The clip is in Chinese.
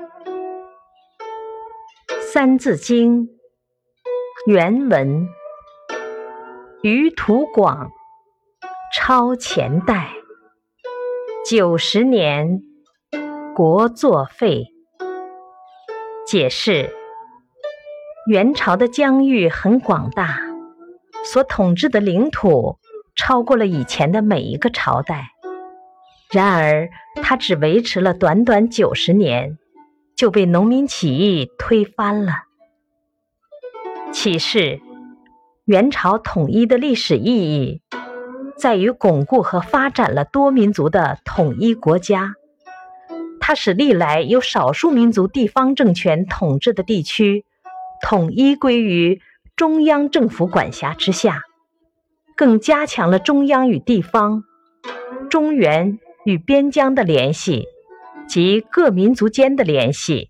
《三字经》原文：余土广，超前代。九十年，国作废。解释：元朝的疆域很广大，所统治的领土超过了以前的每一个朝代。然而，它只维持了短短九十年。就被农民起义推翻了。启示：元朝统一的历史意义，在于巩固和发展了多民族的统一国家。它使历来由少数民族地方政权统治的地区，统一归于中央政府管辖之下，更加强了中央与地方、中原与边疆的联系。及各民族间的联系。